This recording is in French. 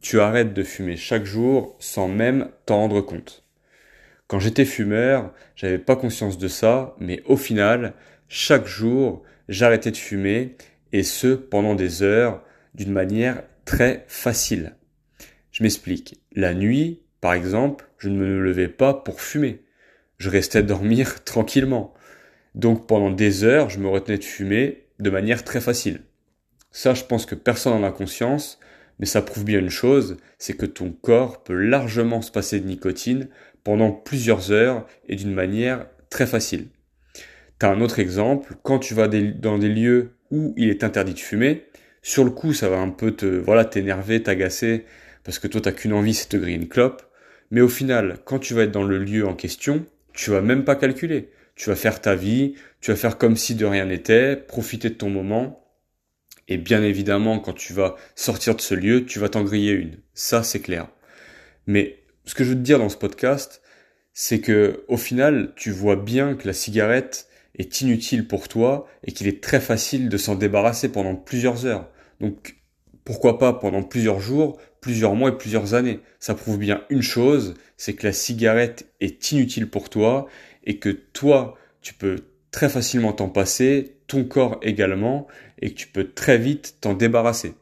tu arrêtes de fumer chaque jour sans même t'en rendre compte. Quand j'étais fumeur, j'avais pas conscience de ça, mais au final, chaque jour, j'arrêtais de fumer, et ce, pendant des heures, d'une manière très facile. Je m'explique. La nuit, par exemple, je ne me levais pas pour fumer. Je restais dormir tranquillement. Donc pendant des heures, je me retenais de fumer de manière très facile. Ça, je pense que personne n'en a conscience, mais ça prouve bien une chose, c'est que ton corps peut largement se passer de nicotine pendant plusieurs heures et d'une manière très facile. T'as un autre exemple, quand tu vas dans des lieux où il est interdit de fumer, sur le coup, ça va un peu te, voilà, t'énerver, t'agacer, parce que toi, t'as qu'une envie, c'est de griller une clope. Mais au final, quand tu vas être dans le lieu en question, tu vas même pas calculer. Tu vas faire ta vie, tu vas faire comme si de rien n'était, profiter de ton moment, et bien évidemment, quand tu vas sortir de ce lieu, tu vas t'en griller une. Ça, c'est clair. Mais ce que je veux te dire dans ce podcast, c'est que au final, tu vois bien que la cigarette est inutile pour toi et qu'il est très facile de s'en débarrasser pendant plusieurs heures. Donc, pourquoi pas pendant plusieurs jours, plusieurs mois et plusieurs années. Ça prouve bien une chose, c'est que la cigarette est inutile pour toi et que toi, tu peux très facilement t'en passer, ton corps également, et que tu peux très vite t'en débarrasser.